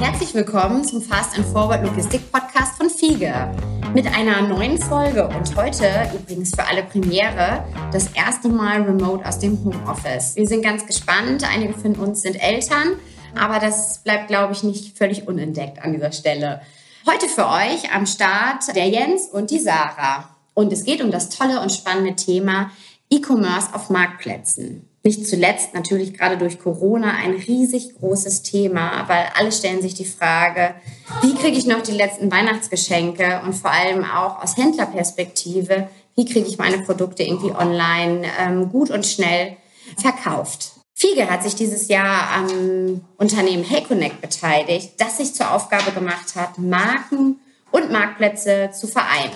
Herzlich willkommen zum Fast and Forward Logistik Podcast von Fiege. Mit einer neuen Folge und heute übrigens für alle Premiere das erste Mal remote aus dem Homeoffice. Wir sind ganz gespannt. Einige von uns sind Eltern, aber das bleibt, glaube ich, nicht völlig unentdeckt an dieser Stelle. Heute für euch am Start der Jens und die Sarah. Und es geht um das tolle und spannende Thema E-Commerce auf Marktplätzen nicht zuletzt natürlich gerade durch Corona ein riesig großes Thema, weil alle stellen sich die Frage, wie kriege ich noch die letzten Weihnachtsgeschenke und vor allem auch aus Händlerperspektive, wie kriege ich meine Produkte irgendwie online ähm, gut und schnell verkauft. Fiege hat sich dieses Jahr am Unternehmen HeyConnect beteiligt, das sich zur Aufgabe gemacht hat, Marken und Marktplätze zu vereinen.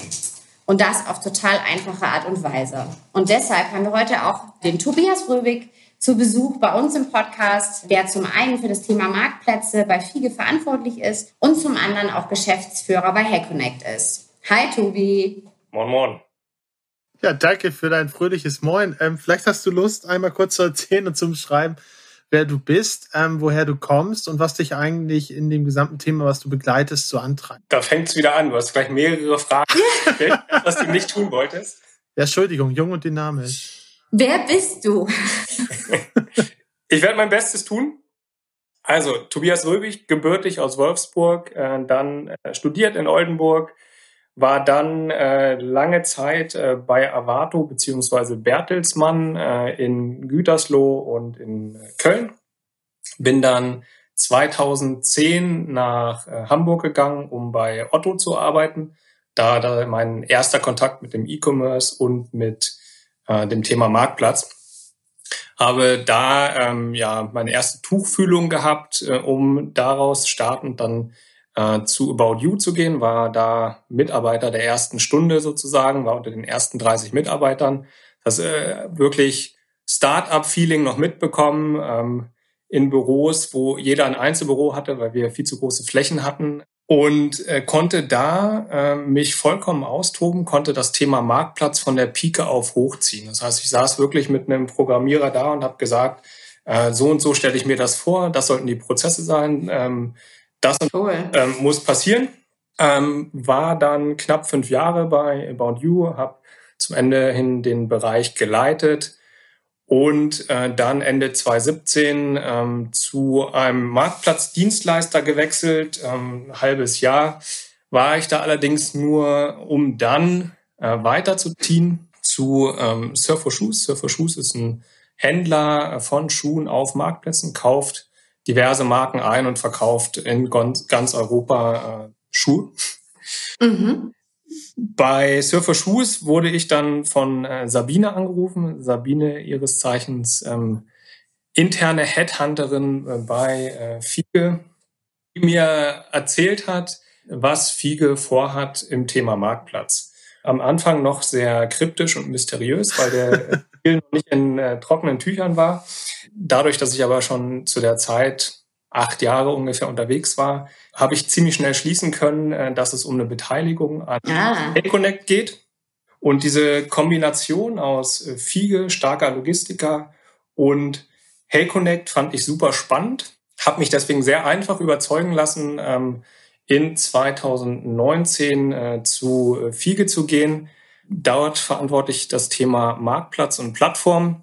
Und das auf total einfache Art und Weise. Und deshalb haben wir heute auch den Tobias Röwig zu Besuch bei uns im Podcast, der zum einen für das Thema Marktplätze bei FIGE verantwortlich ist und zum anderen auch Geschäftsführer bei HackConnect ist. Hi Tobi. Moin, moin. Ja, danke für dein fröhliches Moin. Ähm, vielleicht hast du Lust, einmal kurz zu erzählen und zu beschreiben, wer du bist, ähm, woher du kommst und was dich eigentlich in dem gesamten Thema, was du begleitest, so antreibt. Da fängt's wieder an. Du hast gleich mehrere Fragen, was du nicht tun wolltest. Ja, Entschuldigung, jung und dynamisch. Wer bist du? ich werde mein Bestes tun. Also, Tobias Röbig, gebürtig aus Wolfsburg, äh, dann äh, studiert in Oldenburg, war dann äh, lange Zeit äh, bei Avato beziehungsweise Bertelsmann äh, in Gütersloh und in Köln. Bin dann 2010 nach äh, Hamburg gegangen, um bei Otto zu arbeiten. Da, da mein erster Kontakt mit dem E-Commerce und mit äh, dem Thema Marktplatz. Habe da ähm, ja meine erste Tuchfühlung gehabt, äh, um daraus startend dann äh, zu About You zu gehen, war da Mitarbeiter der ersten Stunde sozusagen, war unter den ersten 30 Mitarbeitern. Das äh, wirklich Start-up-Feeling noch mitbekommen ähm, in Büros, wo jeder ein Einzelbüro hatte, weil wir viel zu große Flächen hatten und äh, konnte da äh, mich vollkommen austoben, konnte das Thema Marktplatz von der Pike auf hochziehen. Das heißt, ich saß wirklich mit einem Programmierer da und habe gesagt, äh, so und so stelle ich mir das vor, das sollten die Prozesse sein. Ähm, das cool. ähm, muss passieren. Ähm, war dann knapp fünf Jahre bei About You, habe zum Ende hin den Bereich geleitet und äh, dann Ende 2017 ähm, zu einem Marktplatzdienstleister gewechselt. Ähm, ein halbes Jahr war ich da allerdings nur, um dann äh, weiterzuziehen zu ähm, Surf for Shoes. Surf for Shoes ist ein Händler von Schuhen auf Marktplätzen, kauft diverse Marken ein und verkauft in ganz Europa äh, Schuhe. Mhm. Bei Surfer Shoes wurde ich dann von äh, Sabine angerufen. Sabine ihres Zeichens ähm, interne Headhunterin äh, bei äh, Fiege, die mir erzählt hat, was Fiege vorhat im Thema Marktplatz. Am Anfang noch sehr kryptisch und mysteriös, weil der Deal noch nicht in äh, trockenen Tüchern war. Dadurch, dass ich aber schon zu der Zeit acht Jahre ungefähr unterwegs war, habe ich ziemlich schnell schließen können, äh, dass es um eine Beteiligung an ah. Connect geht. Und diese Kombination aus äh, Fiege, starker Logistiker und HeyConnect fand ich super spannend, habe mich deswegen sehr einfach überzeugen lassen, ähm, in 2019 äh, zu Fiege zu gehen. Dort verantworte ich das Thema Marktplatz und Plattform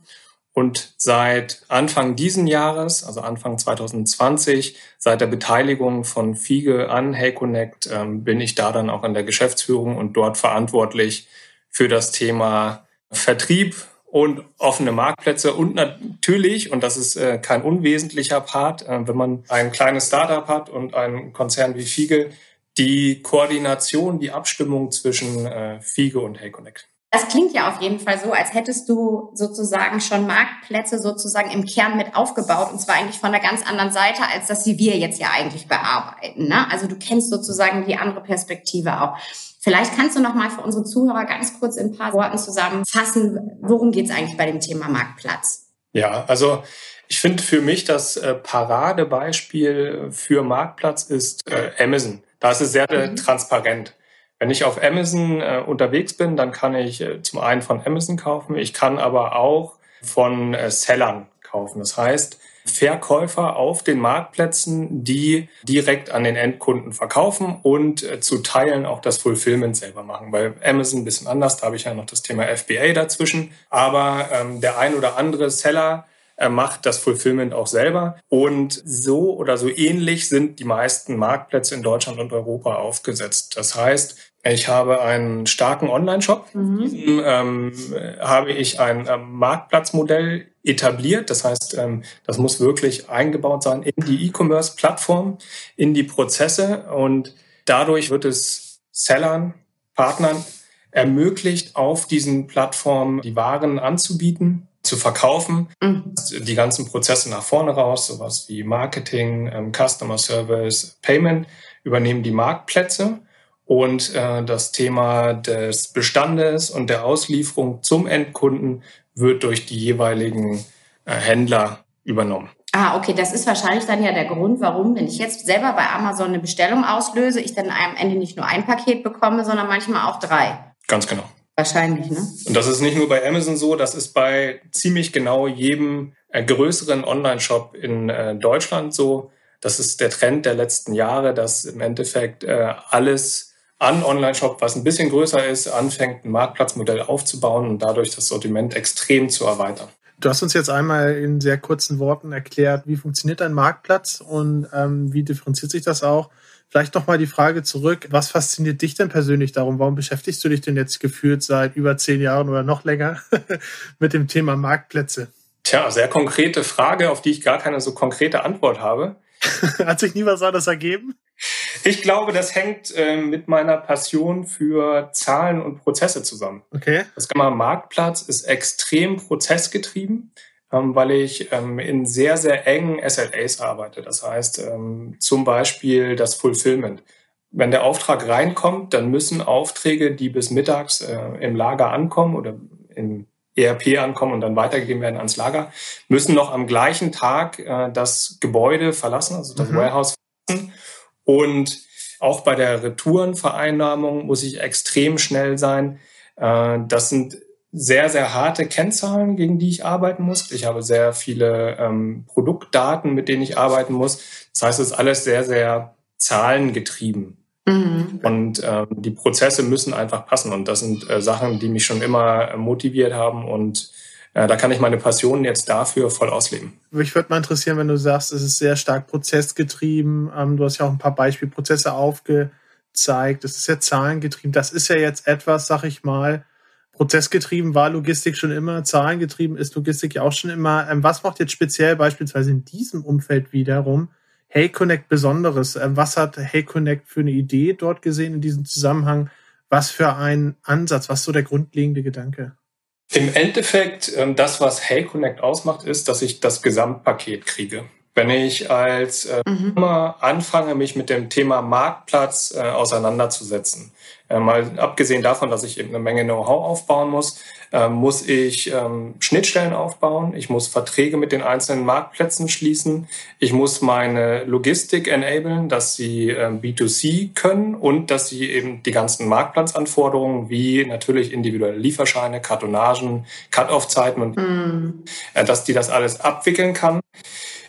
und seit Anfang diesen Jahres, also Anfang 2020, seit der Beteiligung von Fiege an HeyConnect, ähm, bin ich da dann auch in der Geschäftsführung und dort verantwortlich für das Thema Vertrieb und offene Marktplätze und natürlich, und das ist äh, kein unwesentlicher Part, äh, wenn man ein kleines Startup hat und einen Konzern wie Fiege, die Koordination, die Abstimmung zwischen äh, Fiege und HeyConnect. Das klingt ja auf jeden Fall so, als hättest du sozusagen schon Marktplätze sozusagen im Kern mit aufgebaut und zwar eigentlich von einer ganz anderen Seite, als dass sie wir jetzt ja eigentlich bearbeiten. Ne? Also du kennst sozusagen die andere Perspektive auch. Vielleicht kannst du noch mal für unsere Zuhörer ganz kurz in ein paar Worten zusammenfassen, worum geht es eigentlich bei dem Thema Marktplatz? Ja, also ich finde für mich das äh, Paradebeispiel für Marktplatz ist äh, Amazon. Da ist es sehr mhm. transparent. Wenn ich auf Amazon äh, unterwegs bin, dann kann ich äh, zum einen von Amazon kaufen, ich kann aber auch von äh, Sellern kaufen. Das heißt, Verkäufer auf den Marktplätzen, die direkt an den Endkunden verkaufen und äh, zu Teilen auch das Fulfillment selber machen. Bei Amazon ein bisschen anders, da habe ich ja noch das Thema FBA dazwischen. Aber ähm, der ein oder andere Seller er macht das Fulfillment auch selber. Und so oder so ähnlich sind die meisten Marktplätze in Deutschland und Europa aufgesetzt. Das heißt, ich habe einen starken Online-Shop. Mhm. Ähm, habe ich ein ähm, Marktplatzmodell etabliert. Das heißt, ähm, das muss wirklich eingebaut sein in die E-Commerce-Plattform, in die Prozesse. Und dadurch wird es Sellern, Partnern ermöglicht, auf diesen Plattformen die Waren anzubieten zu verkaufen. Mhm. Die ganzen Prozesse nach vorne raus, sowas wie Marketing, ähm, Customer Service, Payment, übernehmen die Marktplätze. Und äh, das Thema des Bestandes und der Auslieferung zum Endkunden wird durch die jeweiligen äh, Händler übernommen. Ah, okay, das ist wahrscheinlich dann ja der Grund, warum, wenn ich jetzt selber bei Amazon eine Bestellung auslöse, ich dann am Ende nicht nur ein Paket bekomme, sondern manchmal auch drei. Ganz genau. Wahrscheinlich, ne? Und das ist nicht nur bei Amazon so, das ist bei ziemlich genau jedem äh, größeren Online-Shop in äh, Deutschland so. Das ist der Trend der letzten Jahre, dass im Endeffekt alles an Online-Shop, was ein bisschen größer ist, anfängt, ein Marktplatzmodell aufzubauen und dadurch das Sortiment extrem zu erweitern. Du hast uns jetzt einmal in sehr kurzen Worten erklärt, wie funktioniert ein Marktplatz und ähm, wie differenziert sich das auch. Vielleicht noch mal die Frage zurück. Was fasziniert dich denn persönlich darum? Warum beschäftigst du dich denn jetzt gefühlt seit über zehn Jahren oder noch länger mit dem Thema Marktplätze? Tja, sehr konkrete Frage, auf die ich gar keine so konkrete Antwort habe. Hat sich nie was anderes ergeben? Ich glaube, das hängt äh, mit meiner Passion für Zahlen und Prozesse zusammen. Okay. Das Thema Marktplatz ist extrem prozessgetrieben. Ähm, weil ich ähm, in sehr, sehr engen SLAs arbeite. Das heißt ähm, zum Beispiel das Fulfillment. Wenn der Auftrag reinkommt, dann müssen Aufträge, die bis mittags äh, im Lager ankommen oder im ERP ankommen und dann weitergegeben werden ans Lager, müssen noch am gleichen Tag äh, das Gebäude verlassen, also das mhm. Warehouse verlassen. Und auch bei der Retourenvereinnahmung muss ich extrem schnell sein. Äh, das sind sehr, sehr harte Kennzahlen, gegen die ich arbeiten muss. Ich habe sehr viele ähm, Produktdaten, mit denen ich arbeiten muss. Das heißt, es ist alles sehr, sehr zahlengetrieben. Mhm. Und ähm, die Prozesse müssen einfach passen. Und das sind äh, Sachen, die mich schon immer motiviert haben. Und äh, da kann ich meine Passion jetzt dafür voll ausleben. Mich würde mal interessieren, wenn du sagst, es ist sehr stark prozessgetrieben. Ähm, du hast ja auch ein paar Beispielprozesse aufgezeigt. Es ist ja zahlengetrieben. Das ist ja jetzt etwas, sag ich mal, prozessgetrieben war Logistik schon immer, zahlengetrieben ist Logistik ja auch schon immer. Ähm, was macht jetzt speziell beispielsweise in diesem Umfeld wiederum Hey Connect Besonderes? Ähm, was hat Hey Connect für eine Idee dort gesehen in diesem Zusammenhang? Was für ein Ansatz? Was so der grundlegende Gedanke? Im Endeffekt, ähm, das, was Hey Connect ausmacht, ist, dass ich das Gesamtpaket kriege. Wenn ich als äh, mhm. Anfange, mich mit dem Thema Marktplatz äh, auseinanderzusetzen, äh, mal abgesehen davon, dass ich eben eine Menge Know-how aufbauen muss, äh, muss ich ähm, Schnittstellen aufbauen. Ich muss Verträge mit den einzelnen Marktplätzen schließen. Ich muss meine Logistik enablen, dass sie äh, B2C können und dass sie eben die ganzen Marktplatzanforderungen wie natürlich individuelle Lieferscheine, Kartonagen, Cut-off-Zeiten und mm. dass die das alles abwickeln kann.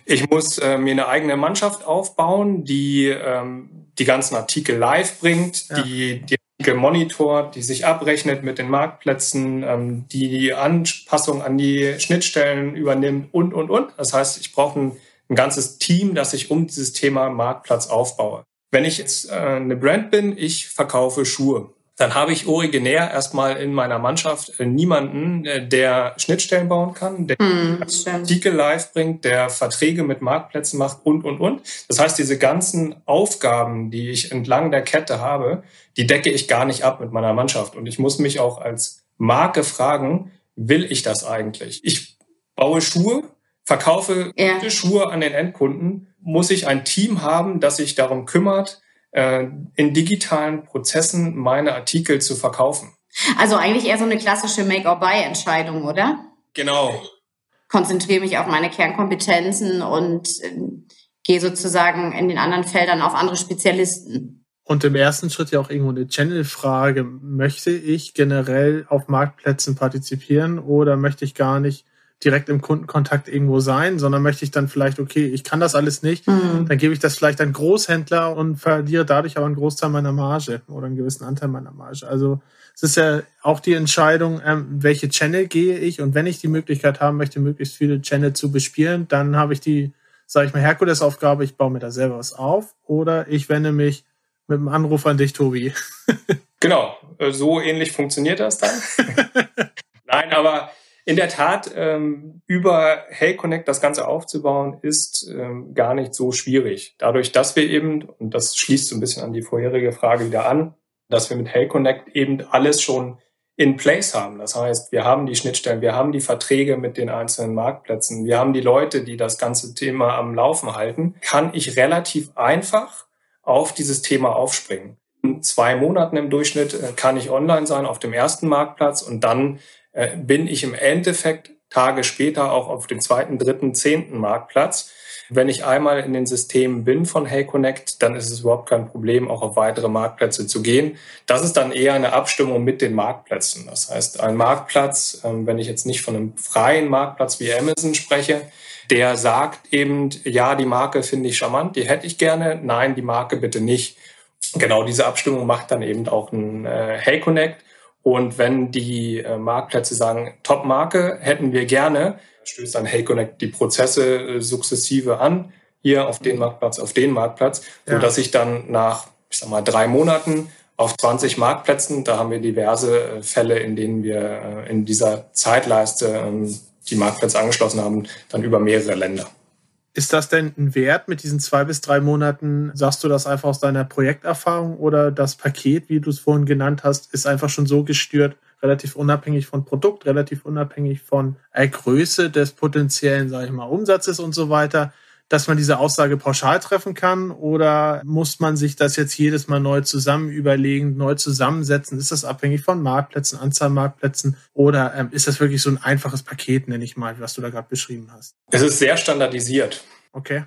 Ich muss äh, mir eine eigene Mannschaft aufbauen, die ähm, die ganzen Artikel live bringt, ja. die die gemonitort, die sich abrechnet mit den Marktplätzen, ähm, die die Anpassung an die Schnittstellen übernimmt und, und, und. Das heißt, ich brauche ein, ein ganzes Team, das ich um dieses Thema Marktplatz aufbaue. Wenn ich jetzt äh, eine Brand bin, ich verkaufe Schuhe dann habe ich originär erstmal in meiner Mannschaft äh, niemanden, äh, der Schnittstellen bauen kann, der hm, Artikel live bringt, der Verträge mit Marktplätzen macht und, und, und. Das heißt, diese ganzen Aufgaben, die ich entlang der Kette habe, die decke ich gar nicht ab mit meiner Mannschaft. Und ich muss mich auch als Marke fragen, will ich das eigentlich? Ich baue Schuhe, verkaufe ja. Schuhe an den Endkunden. Muss ich ein Team haben, das sich darum kümmert, äh, in digitalen Prozessen meine Artikel zu verkaufen. Also eigentlich eher so eine klassische Make-or-Buy-Entscheidung, oder? Genau. Konzentriere mich auf meine Kernkompetenzen und äh, gehe sozusagen in den anderen Feldern auf andere Spezialisten. Und im ersten Schritt ja auch irgendwo eine Channel-Frage. Möchte ich generell auf Marktplätzen partizipieren oder möchte ich gar nicht direkt im Kundenkontakt irgendwo sein, sondern möchte ich dann vielleicht, okay, ich kann das alles nicht, mhm. dann gebe ich das vielleicht an Großhändler und verliere dadurch aber einen Großteil meiner Marge oder einen gewissen Anteil meiner Marge. Also es ist ja auch die Entscheidung, ähm, welche Channel gehe ich und wenn ich die Möglichkeit haben möchte, möglichst viele Channel zu bespielen, dann habe ich die, sage ich mal, Herkulesaufgabe, ich baue mir da selber was auf oder ich wende mich mit einem Anruf an dich, Tobi. genau, äh, so ähnlich funktioniert das dann. Nein, aber in der Tat, ähm, über Hey Connect das Ganze aufzubauen, ist ähm, gar nicht so schwierig. Dadurch, dass wir eben, und das schließt so ein bisschen an die vorherige Frage wieder an, dass wir mit Hey Connect eben alles schon in place haben. Das heißt, wir haben die Schnittstellen, wir haben die Verträge mit den einzelnen Marktplätzen, wir haben die Leute, die das ganze Thema am Laufen halten, kann ich relativ einfach auf dieses Thema aufspringen. In zwei Monaten im Durchschnitt äh, kann ich online sein auf dem ersten Marktplatz und dann äh, bin ich im Endeffekt Tage später auch auf dem zweiten, dritten, zehnten Marktplatz. Wenn ich einmal in den Systemen bin von Hey Connect, dann ist es überhaupt kein Problem, auch auf weitere Marktplätze zu gehen. Das ist dann eher eine Abstimmung mit den Marktplätzen. Das heißt, ein Marktplatz, ähm, wenn ich jetzt nicht von einem freien Marktplatz wie Amazon spreche, der sagt eben, ja, die Marke finde ich charmant, die hätte ich gerne, nein, die Marke bitte nicht. Genau diese Abstimmung macht dann eben auch ein äh, Hey Connect. Und wenn die äh, Marktplätze sagen, Top-Marke hätten wir gerne, stößt dann Hey Connect die Prozesse äh, sukzessive an, hier auf den Marktplatz, auf den Marktplatz, ja. so dass ich dann nach, ich sag mal, drei Monaten auf 20 Marktplätzen, da haben wir diverse äh, Fälle, in denen wir äh, in dieser Zeitleiste ähm, die Marktplätze angeschlossen haben, dann über mehrere Länder. Ist das denn ein Wert mit diesen zwei bis drei Monaten? Sagst du das einfach aus deiner Projekterfahrung oder das Paket, wie du es vorhin genannt hast, ist einfach schon so gestört, relativ unabhängig von Produkt, relativ unabhängig von äh, Größe des potenziellen, sage ich mal, Umsatzes und so weiter, dass man diese Aussage pauschal treffen kann oder muss man sich das jetzt jedes Mal neu zusammen überlegen, neu zusammensetzen? Ist das abhängig von Marktplätzen, Anzahl Marktplätzen oder ähm, ist das wirklich so ein einfaches Paket, nenne ich mal, was du da gerade beschrieben hast? Es ist sehr standardisiert. Okay.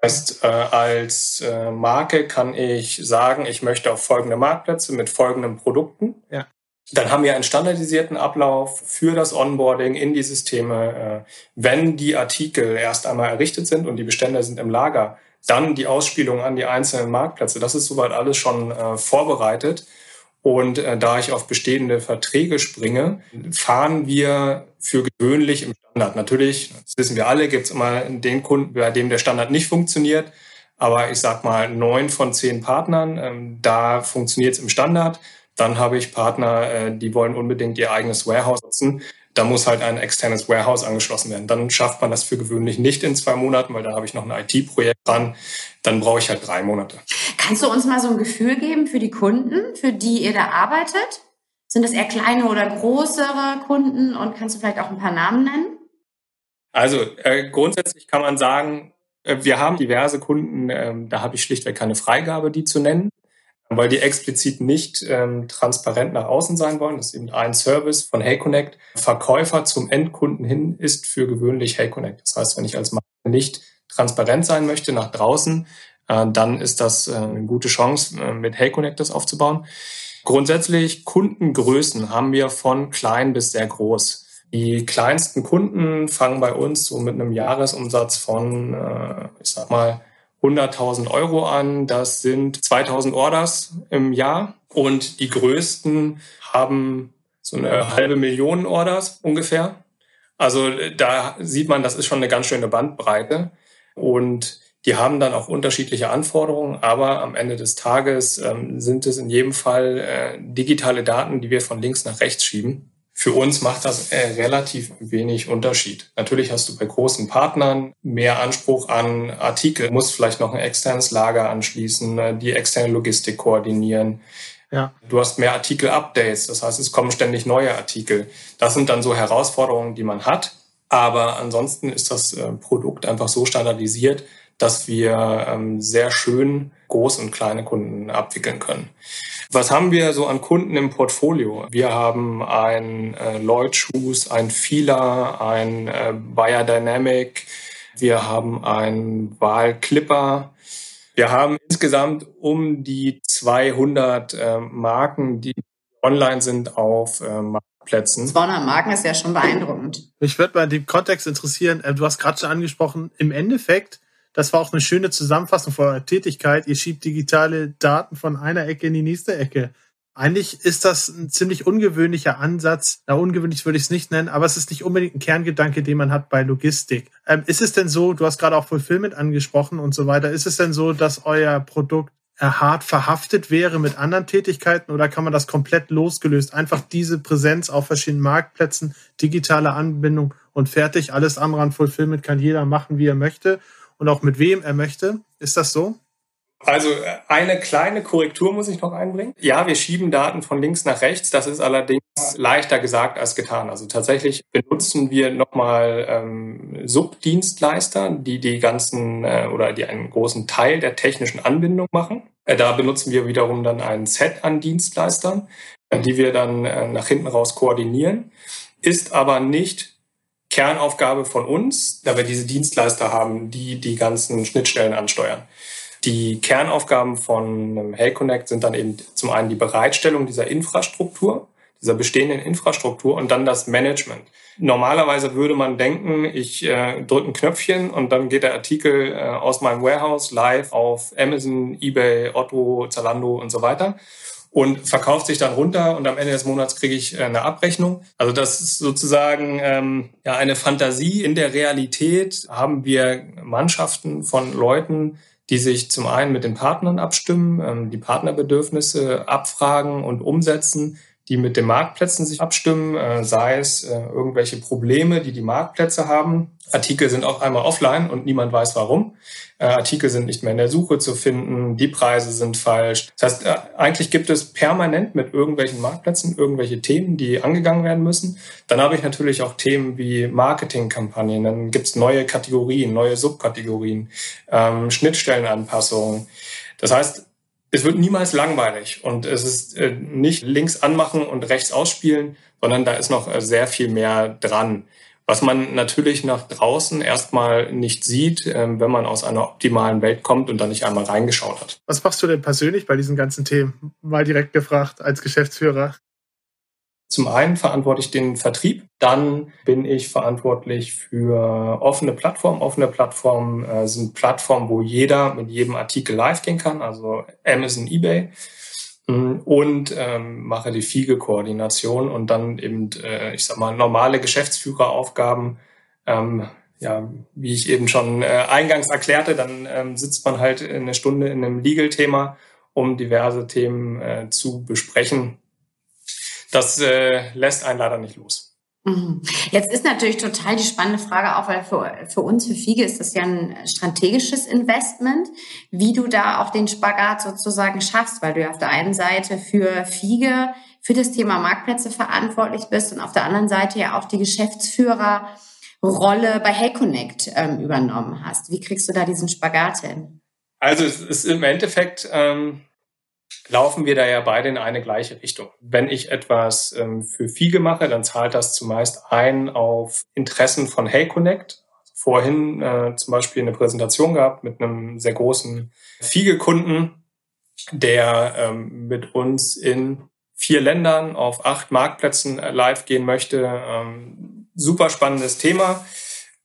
Das heißt, äh, als äh, Marke kann ich sagen, ich möchte auf folgende Marktplätze mit folgenden Produkten. Ja. Dann haben wir einen standardisierten Ablauf für das Onboarding in die Systeme. Äh, wenn die Artikel erst einmal errichtet sind und die Bestände sind im Lager, dann die Ausspielung an die einzelnen Marktplätze. Das ist soweit alles schon äh, vorbereitet. Und äh, da ich auf bestehende Verträge springe, fahren wir für gewöhnlich im Standard. Natürlich, das wissen wir alle, gibt es immer den Kunden, bei dem der Standard nicht funktioniert. Aber ich sag mal, neun von zehn Partnern, ähm, da funktioniert es im Standard. Dann habe ich Partner, äh, die wollen unbedingt ihr eigenes Warehouse nutzen. Da muss halt ein externes Warehouse angeschlossen werden. Dann schafft man das für gewöhnlich nicht in zwei Monaten, weil da habe ich noch ein IT-Projekt dran. Dann brauche ich halt drei Monate. Kannst du uns mal so ein Gefühl geben für die Kunden, für die ihr da arbeitet? Sind das eher kleine oder größere Kunden? Und kannst du vielleicht auch ein paar Namen nennen? Also äh, grundsätzlich kann man sagen, äh, wir haben diverse Kunden, äh, da habe ich schlichtweg keine Freigabe, die zu nennen weil die explizit nicht ähm, transparent nach außen sein wollen. Das ist eben ein Service von HeyConnect. Verkäufer zum Endkunden hin ist für gewöhnlich HeyConnect. Das heißt, wenn ich als Marke nicht transparent sein möchte nach draußen, äh, dann ist das äh, eine gute Chance, äh, mit HeyConnect das aufzubauen. Grundsätzlich Kundengrößen haben wir von klein bis sehr groß. Die kleinsten Kunden fangen bei uns so mit einem Jahresumsatz von, äh, ich sag mal, 100.000 Euro an. Das sind 2.000 Orders im Jahr. Und die größten haben so eine halbe Million Orders ungefähr. Also da sieht man, das ist schon eine ganz schöne Bandbreite. Und die haben dann auch unterschiedliche Anforderungen, aber am Ende des Tages ähm, sind es in jedem Fall äh, digitale Daten, die wir von links nach rechts schieben. Für uns macht das äh, relativ wenig Unterschied. Natürlich hast du bei großen Partnern mehr Anspruch an Artikel, musst vielleicht noch ein externes Lager anschließen, äh, die externe Logistik koordinieren. Ja. Du hast mehr Artikel-Updates, das heißt, es kommen ständig neue Artikel. Das sind dann so Herausforderungen, die man hat. Aber ansonsten ist das äh, Produkt einfach so standardisiert, dass wir ähm, sehr schön groß und kleine Kunden abwickeln können. Was haben wir so an Kunden im Portfolio? Wir haben ein äh, Lloyd Shoes, ein Fila, ein äh, Biodynamic, wir haben ein Wahl Clipper. Wir haben insgesamt um die 200 äh, Marken, die online sind auf äh, Plätzen. 200 Marken ist ja schon beeindruckend. Mich würde mal den Kontext interessieren. Äh, du hast gerade schon angesprochen, im Endeffekt, das war auch eine schöne Zusammenfassung von eurer Tätigkeit. Ihr schiebt digitale Daten von einer Ecke in die nächste Ecke. Eigentlich ist das ein ziemlich ungewöhnlicher Ansatz. Na, ungewöhnlich würde ich es nicht nennen, aber es ist nicht unbedingt ein Kerngedanke, den man hat bei Logistik. Ähm, ist es denn so, du hast gerade auch Fulfillment angesprochen und so weiter, ist es denn so, dass euer Produkt hart verhaftet wäre mit anderen Tätigkeiten oder kann man das komplett losgelöst? Einfach diese Präsenz auf verschiedenen Marktplätzen, digitale Anbindung und fertig. Alles andere an Fulfillment kann jeder machen, wie er möchte und auch mit wem er möchte. Ist das so? Also eine kleine Korrektur muss ich noch einbringen. Ja, wir schieben Daten von links nach rechts. Das ist allerdings leichter gesagt als getan. Also tatsächlich benutzen wir nochmal ähm, Subdienstleister, die die ganzen äh, oder die einen großen Teil der technischen Anbindung machen. Äh, da benutzen wir wiederum dann ein Set an Dienstleistern, äh, die wir dann äh, nach hinten raus koordinieren. Ist aber nicht Kernaufgabe von uns, da wir diese Dienstleister haben, die die ganzen Schnittstellen ansteuern. Die Kernaufgaben von Hey Connect sind dann eben zum einen die Bereitstellung dieser Infrastruktur, dieser bestehenden Infrastruktur und dann das Management. Normalerweise würde man denken, ich äh, drücke ein Knöpfchen und dann geht der Artikel äh, aus meinem Warehouse live auf Amazon, eBay, Otto, Zalando und so weiter und verkauft sich dann runter und am Ende des Monats kriege ich äh, eine Abrechnung. Also das ist sozusagen ähm, ja eine Fantasie. In der Realität haben wir Mannschaften von Leuten, die sich zum einen mit den Partnern abstimmen, ähm, die Partnerbedürfnisse abfragen und umsetzen, die mit den Marktplätzen sich abstimmen, äh, sei es äh, irgendwelche Probleme, die die Marktplätze haben. Artikel sind auch einmal offline und niemand weiß warum. Äh, Artikel sind nicht mehr in der Suche zu finden, die Preise sind falsch. Das heißt, eigentlich gibt es permanent mit irgendwelchen Marktplätzen irgendwelche Themen, die angegangen werden müssen. Dann habe ich natürlich auch Themen wie Marketingkampagnen, dann gibt es neue Kategorien, neue Subkategorien, ähm, Schnittstellenanpassungen. Das heißt, es wird niemals langweilig und es ist äh, nicht links anmachen und rechts ausspielen, sondern da ist noch äh, sehr viel mehr dran. Was man natürlich nach draußen erstmal nicht sieht, ähm, wenn man aus einer optimalen Welt kommt und da nicht einmal reingeschaut hat. Was machst du denn persönlich bei diesen ganzen Themen? Mal direkt gefragt als Geschäftsführer. Zum einen verantworte ich den Vertrieb, dann bin ich verantwortlich für offene Plattformen. Offene Plattformen äh, sind Plattformen, wo jeder mit jedem Artikel live gehen kann, also Amazon, eBay. Mm, und ähm, mache die Fiege-Koordination und dann eben, äh, ich sag mal, normale Geschäftsführeraufgaben. Ähm, ja, wie ich eben schon äh, eingangs erklärte, dann ähm, sitzt man halt eine Stunde in einem Legal-Thema, um diverse Themen äh, zu besprechen das äh, lässt einen leider nicht los. Mhm. Jetzt ist natürlich total die spannende Frage auch, weil für, für uns, für Fiege, ist das ja ein strategisches Investment, wie du da auch den Spagat sozusagen schaffst, weil du ja auf der einen Seite für Fiege, für das Thema Marktplätze verantwortlich bist und auf der anderen Seite ja auch die Geschäftsführerrolle bei HeyConnect ähm, übernommen hast. Wie kriegst du da diesen Spagat hin? Also es ist im Endeffekt ähm, laufen wir da ja beide in eine gleiche Richtung. Wenn ich etwas ähm, für Fiege mache, dann zahlt das zumeist ein auf Interessen von Hey Connect. Vorhin äh, zum Beispiel eine Präsentation gehabt mit einem sehr großen Fiege-Kunden, der ähm, mit uns in vier Ländern auf acht Marktplätzen live gehen möchte. Ähm, super spannendes Thema.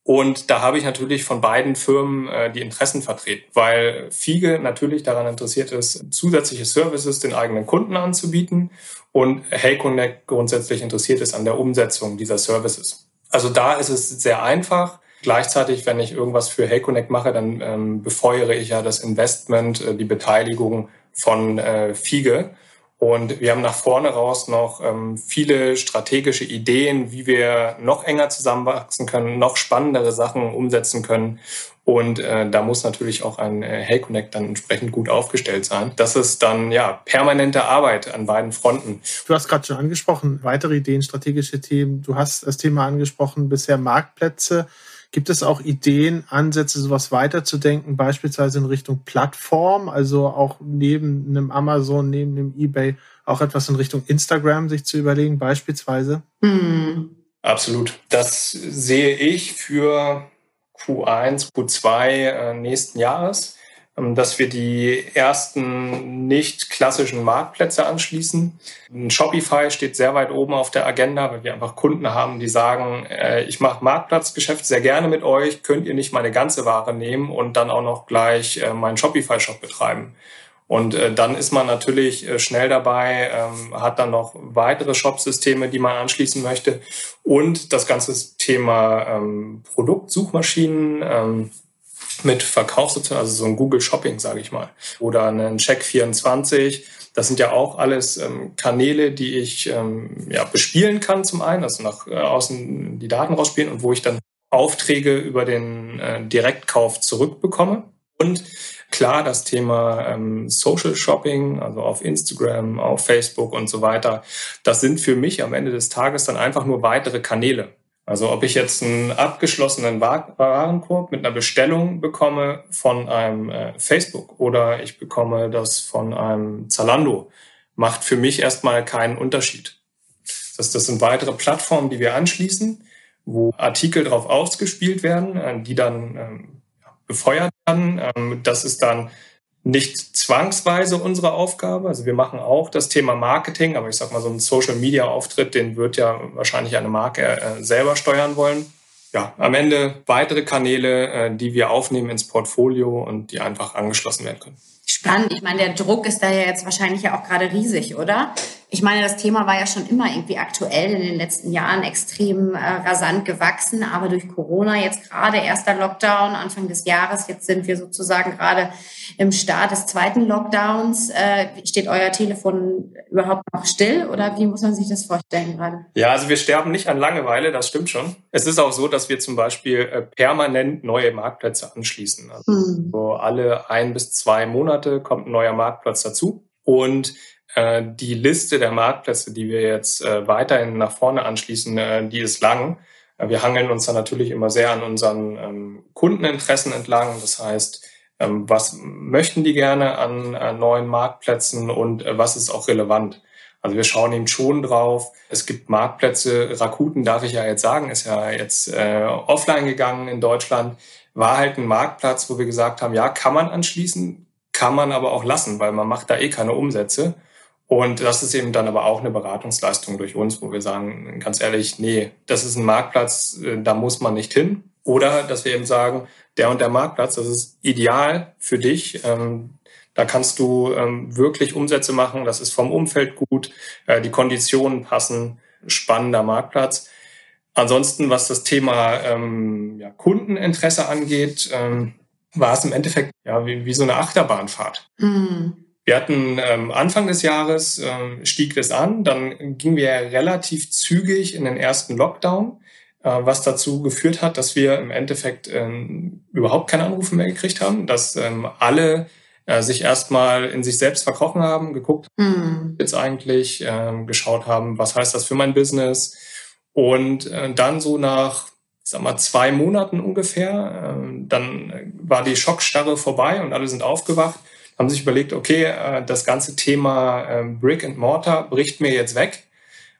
Und da habe ich natürlich von beiden Firmen äh, die Interessen vertreten, weil Fiege natürlich daran interessiert ist, zusätzliche Services den eigenen Kunden anzubieten und HeyConnect grundsätzlich interessiert ist an der Umsetzung dieser Services. Also da ist es sehr einfach. Gleichzeitig, wenn ich irgendwas für HeyConnect mache, dann ähm, befeuere ich ja das Investment, äh, die Beteiligung von äh, Fiege. Und wir haben nach vorne raus noch ähm, viele strategische Ideen, wie wir noch enger zusammenwachsen können, noch spannendere Sachen umsetzen können. Und äh, da muss natürlich auch ein äh, Hey Connect dann entsprechend gut aufgestellt sein. Das ist dann ja permanente Arbeit an beiden Fronten. Du hast gerade schon angesprochen, weitere Ideen, strategische Themen. Du hast das Thema angesprochen, bisher Marktplätze. Gibt es auch Ideen, Ansätze, sowas weiterzudenken, beispielsweise in Richtung Plattform, also auch neben einem Amazon, neben dem eBay, auch etwas in Richtung Instagram sich zu überlegen, beispielsweise? Mhm. Absolut. Das sehe ich für Q1, Q2 äh, nächsten Jahres. Ähm, dass wir die ersten nicht klassischen Marktplätze anschließen. Shopify steht sehr weit oben auf der Agenda, weil wir einfach Kunden haben, die sagen, äh, ich mache Marktplatzgeschäft sehr gerne mit euch, könnt ihr nicht meine ganze Ware nehmen und dann auch noch gleich äh, meinen Shopify-Shop betreiben. Und äh, dann ist man natürlich äh, schnell dabei, ähm, hat dann noch weitere Shop-Systeme, die man anschließen möchte. Und das ganze Thema ähm, Produktsuchmaschinen ähm, mit Verkaufsoptionen, also so ein Google Shopping, sage ich mal, oder einen Check24. Das sind ja auch alles ähm, Kanäle, die ich ähm, ja, bespielen kann zum einen, also nach äh, außen die Daten rausspielen und wo ich dann Aufträge über den äh, Direktkauf zurückbekomme. Und Klar, das Thema ähm, Social Shopping, also auf Instagram, auf Facebook und so weiter, das sind für mich am Ende des Tages dann einfach nur weitere Kanäle. Also ob ich jetzt einen abgeschlossenen Warenkorb mit einer Bestellung bekomme von einem äh, Facebook oder ich bekomme das von einem Zalando, macht für mich erstmal keinen Unterschied. Das, das sind weitere Plattformen, die wir anschließen, wo Artikel drauf ausgespielt werden, äh, die dann ähm, befeuert werden. Ähm, das ist dann nicht zwangsweise unsere Aufgabe. Also wir machen auch das Thema Marketing, aber ich sag mal, so ein Social-Media-Auftritt, den wird ja wahrscheinlich eine Marke äh, selber steuern wollen. Ja, am Ende weitere Kanäle, äh, die wir aufnehmen ins Portfolio und die einfach angeschlossen werden können. Spannend. Ich meine, der Druck ist da ja jetzt wahrscheinlich ja auch gerade riesig, oder? Ich meine, das Thema war ja schon immer irgendwie aktuell in den letzten Jahren extrem äh, rasant gewachsen, aber durch Corona jetzt gerade erster Lockdown Anfang des Jahres, jetzt sind wir sozusagen gerade im Start des zweiten Lockdowns. Äh, steht euer Telefon überhaupt noch still oder wie muss man sich das vorstellen gerade? Ja, also wir sterben nicht an Langeweile, das stimmt schon. Es ist auch so, dass wir zum Beispiel äh, permanent neue Marktplätze anschließen. Also hm. so alle ein bis zwei Monate kommt ein neuer Marktplatz dazu. Und die Liste der Marktplätze, die wir jetzt äh, weiterhin nach vorne anschließen, äh, die ist lang. Wir hangeln uns da natürlich immer sehr an unseren ähm, Kundeninteressen entlang. Das heißt, ähm, was möchten die gerne an neuen Marktplätzen und was ist auch relevant? Also wir schauen eben schon drauf. Es gibt Marktplätze, Rakuten darf ich ja jetzt sagen, ist ja jetzt äh, offline gegangen in Deutschland, war halt ein Marktplatz, wo wir gesagt haben, ja, kann man anschließen, kann man aber auch lassen, weil man macht da eh keine Umsätze. Und das ist eben dann aber auch eine Beratungsleistung durch uns, wo wir sagen, ganz ehrlich, nee, das ist ein Marktplatz, äh, da muss man nicht hin. Oder dass wir eben sagen, der und der Marktplatz, das ist ideal für dich. Ähm, da kannst du ähm, wirklich Umsätze machen, das ist vom Umfeld gut, äh, die Konditionen passen, spannender Marktplatz. Ansonsten, was das Thema ähm, Kundeninteresse angeht, war es im Endeffekt ja wie, wie so eine Achterbahnfahrt. Mhm. Wir hatten ähm, Anfang des Jahres ähm, stieg das an, dann gingen wir relativ zügig in den ersten Lockdown, äh, was dazu geführt hat, dass wir im Endeffekt ähm, überhaupt keine Anrufe mehr gekriegt haben, dass ähm, alle äh, sich erstmal in sich selbst verkrochen haben, geguckt mhm. jetzt eigentlich, äh, geschaut haben, was heißt das für mein Business. Und äh, dann so nach ich sag mal zwei Monaten ungefähr, äh, dann war die Schockstarre vorbei und alle sind aufgewacht haben sich überlegt, okay, äh, das ganze Thema ähm, Brick and Mortar bricht mir jetzt weg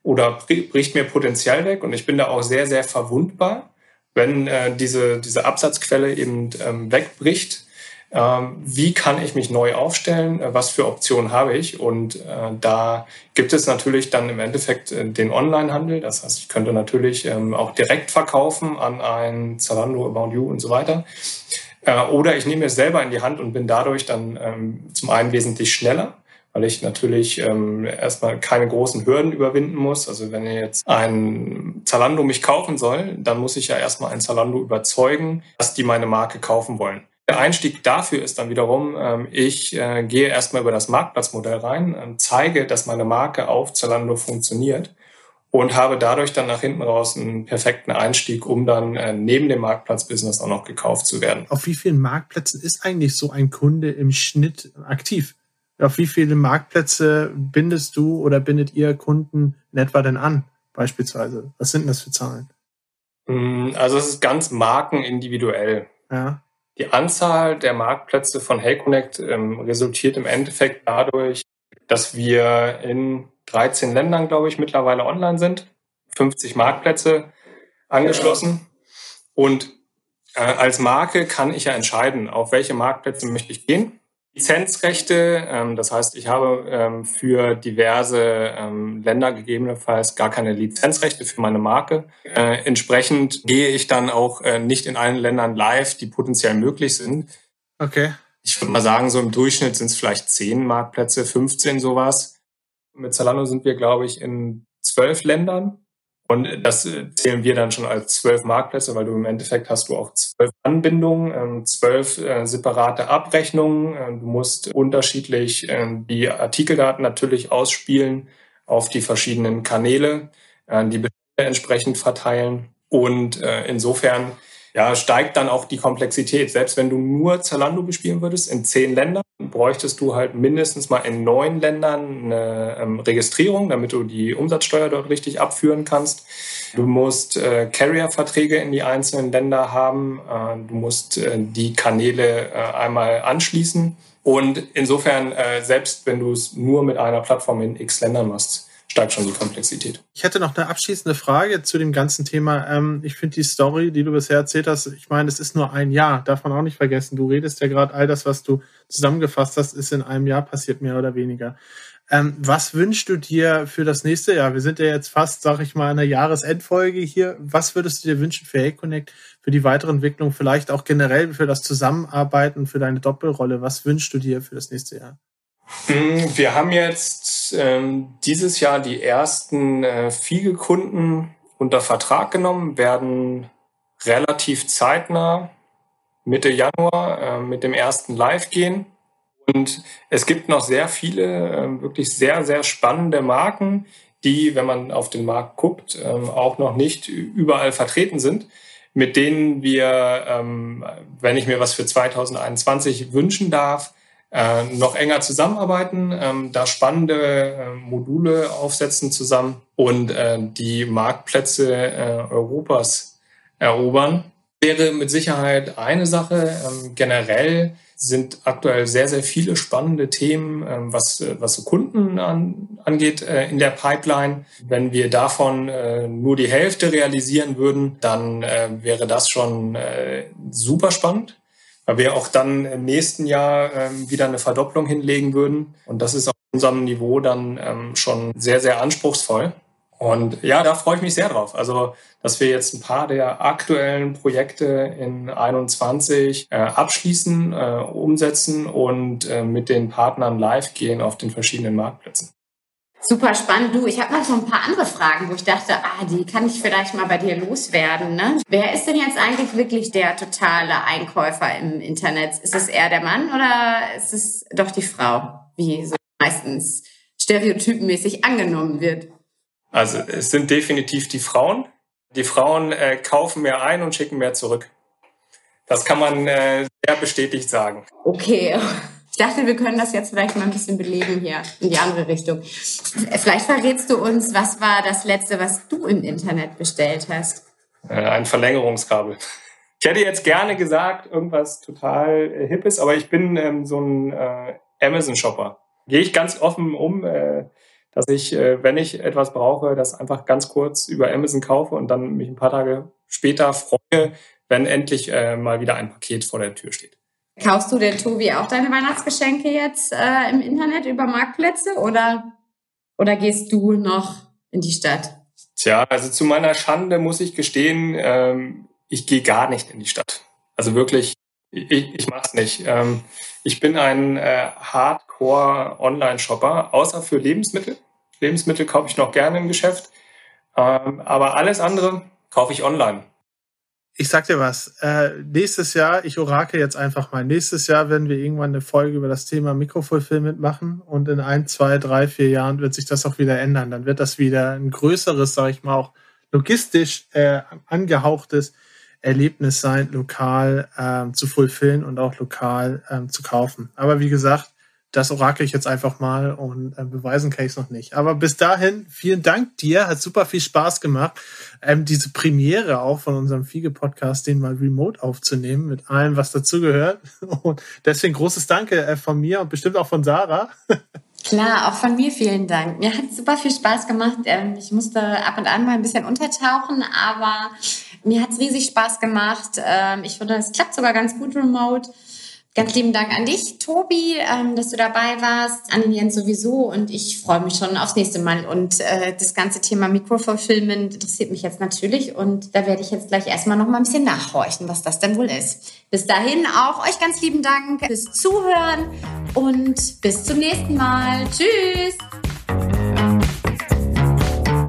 oder bricht mir potenziell weg und ich bin da auch sehr, sehr verwundbar, wenn äh, diese, diese Absatzquelle eben ähm, wegbricht. Ähm, wie kann ich mich neu aufstellen? Äh, was für Optionen habe ich? Und da gibt es natürlich dann im Endeffekt den Onlinehandel. Das heißt, ich könnte natürlich auch direkt verkaufen an ein Zalando, About You und so weiter. Äh, oder ich nehme es selber in die Hand und bin dadurch dann ähm, zum einen wesentlich schneller, weil ich natürlich ähm, erstmal keine großen Hürden überwinden muss. Also wenn jetzt ein Zalando mich kaufen soll, dann muss ich ja erstmal ein Zalando überzeugen, dass die meine Marke kaufen wollen. Der Einstieg dafür ist dann wiederum, ähm, ich äh, gehe erstmal über das Marktplatzmodell rein, äh, zeige, dass meine Marke auf Zalando funktioniert und habe dadurch dann nach hinten raus einen perfekten Einstieg, um dann äh, neben dem Marktplatzbusiness auch noch gekauft zu werden. Auf wie vielen Marktplätzen ist eigentlich so ein Kunde im Schnitt aktiv? Auf wie viele Marktplätze bindest du oder bindet ihr Kunden in etwa denn an, beispielsweise? Was sind das für Zahlen? Mm, also es ist ganz markenindividuell. Ja. Die Anzahl der Marktplätze von HeyConnect ähm, resultiert im Endeffekt dadurch, dass wir in 13 Ländern, glaube ich, mittlerweile online sind, 50 Marktplätze angeschlossen. Und Äh, als Marke kann ich ja entscheiden, auf welche Marktplätze möchte ich gehen. Lizenzrechte, ähm, das heißt, ich habe ähm, für diverse ähm, Länder gegebenenfalls gar keine Lizenzrechte für meine Marke. Äh, entsprechend gehe ich dann auch äh, nicht in allen Ländern live, die potenziell möglich sind. Okay. Ich würde mal sagen, so im Durchschnitt sind es vielleicht zehn Marktplätze, 15 sowas. Mit Zalando sind wir, glaube ich, in zwölf Ländern. Und das äh, zählen wir dann schon als zwölf Marktplätze, weil du im Endeffekt hast du auch zwölf Anbindungen, ähm, zwölf äh, separate Abrechnungen. Ähm, du musst unterschiedlich ähm, die Artikeldaten natürlich ausspielen auf die verschiedenen Kanäle, äh, die Bestände entsprechend verteilen. Und insofern ja, steigt dann auch die Komplexität. Selbst wenn du nur Zalando bespielen würdest in zehn Ländern, bräuchtest du halt mindestens mal in neun Ländern eine ähm, Registrierung, damit du die Umsatzsteuer dort richtig abführen kannst. Du musst äh, Carrier-Verträge in die einzelnen Länder haben. Äh, du musst äh, die Kanäle äh, einmal anschließen. Und insofern, äh, selbst wenn du es nur mit einer Plattform in x Ländern machst, steigt schon die Komplexität. Ich hätte noch eine abschließende Frage zu dem ganzen Thema. Ähm, ich finde die Story, die du bisher erzählt hast, ich meine, es ist nur ein Jahr, darf man auch nicht vergessen. Du redest ja gerade, all das, was du zusammengefasst hast, ist in einem Jahr passiert, mehr oder weniger. Ähm, was wünschst du dir für das nächste Jahr? Wir sind ja jetzt fast, sag ich mal, in der Jahresendfolge hier. Was würdest du dir wünschen für HeyConnect, für die weitere Entwicklung, vielleicht auch generell für das Zusammenarbeiten, für deine Doppelrolle? Was wünschst du dir für das nächste Jahr? Hm, wir haben jetzt ähm, dieses Jahr die ersten äh, Fiege-Kunden unter Vertrag genommen, werden relativ zeitnah Mitte Januar äh, mit dem ersten Live gehen. Und es gibt noch sehr viele äh, wirklich sehr, sehr spannende Marken, die, wenn man auf den Markt guckt, äh, auch noch nicht überall vertreten sind, mit denen wir, ähm, wenn ich mir was für 2021 wünschen darf, äh, noch enger zusammenarbeiten, ähm, da spannende äh, Module aufsetzen zusammen und äh, die Marktplätze äh, Europas erobern. Wäre mit Sicherheit eine Sache. Ähm, generell sind aktuell sehr, sehr viele spannende Themen, ähm, was, was so Kunden an, angeht äh, in der Pipeline. Wenn wir davon äh, nur die Hälfte realisieren würden, dann äh, wäre das schon äh, super spannend weil wir auch dann im nächsten Jahr ähm, wieder eine Verdopplung hinlegen würden. Und das ist auf unserem Niveau dann ähm, schon sehr, sehr anspruchsvoll. Und ja, da freue ich mich sehr drauf. Also, dass wir jetzt ein paar der aktuellen Projekte in 21 äh, abschließen, äh, umsetzen und äh, mit den Partnern live gehen auf den verschiedenen Marktplätzen. Super spannend. Du, ich habe noch so ein paar andere Fragen, wo ich dachte, ah, die kann ich vielleicht mal bei dir loswerden. Ne? Wer ist denn jetzt eigentlich wirklich der totale Einkäufer im Internet? Ist es eher der Mann oder ist es doch die Frau, wie so meistens stereotypenmäßig angenommen wird? Also es sind definitiv die Frauen. Die Frauen äh, kaufen mehr ein und schicken mehr zurück. Das kann man äh, sehr bestätigt sagen. Okay. Ich dachte, wir können das jetzt vielleicht mal ein bisschen belegen hier in die andere Richtung. Vielleicht verrätst du uns, was war das letzte, was du im Internet bestellt hast? Äh, ein Verlängerungskabel. Ich hätte jetzt gerne gesagt, irgendwas total äh, hippes, aber ich bin ähm, so ein äh, Amazon-Shopper. Gehe ich ganz offen um, äh, dass ich, äh, wenn ich etwas brauche, das einfach ganz kurz über Amazon kaufe und dann mich ein paar Tage später freue, wenn endlich mal wieder ein Paket vor der Tür steht. Kaufst du denn, Tobi, auch deine Weihnachtsgeschenke jetzt äh, im Internet über Marktplätze oder, oder gehst du noch in die Stadt? Tja, also zu meiner Schande muss ich gestehen, ähm, ich gehe gar nicht in die Stadt. Also wirklich, ich, ich mach's nicht. Ähm, ich bin ein äh, Hardcore-Online-Shopper, außer für Lebensmittel. Lebensmittel kaufe ich noch gerne im Geschäft. Ähm, aber alles andere kaufe ich online ich sag dir was, äh, nächstes Jahr, ich orakel jetzt einfach mal, nächstes Jahr werden wir irgendwann eine Folge über das Thema Mikrofulfillment machen und in ein, zwei, drei, vier Jahren wird sich das auch wieder ändern. Dann wird das wieder ein größeres, sag ich mal, auch logistisch äh, angehauchtes Erlebnis sein, lokal ähm, zu fulfillen und auch lokal ähm, zu kaufen. Aber wie gesagt, das orakel ich jetzt einfach mal und äh, beweisen kann ich es noch nicht. Aber bis dahin, vielen Dank dir, hat super viel Spaß gemacht, ähm, diese Premiere auch von unserem Fiege-Podcast, den mal remote aufzunehmen, mit allem, was dazugehört. Und deswegen großes Danke äh, von mir und bestimmt auch von Sarah. Klar, auch von mir vielen Dank. Mir hat super viel Spaß gemacht. Ähm, ich musste ab und an mal ein bisschen untertauchen, aber Mir hat's riesig Spaß gemacht. Ähm, ich finde, es klappt sogar ganz gut remote. Ganz lieben Dank an dich, Tobi, ähm, dass du dabei warst, an den Jens sowieso und ich freue mich schon aufs nächste Mal. Und äh, das ganze Thema Mikrofulfillment interessiert mich jetzt natürlich und da werde ich jetzt gleich erstmal noch mal ein bisschen nachhorchen, was das denn wohl ist. Bis dahin auch euch ganz lieben Dank fürs Zuhören und bis zum nächsten Mal. Tschüss!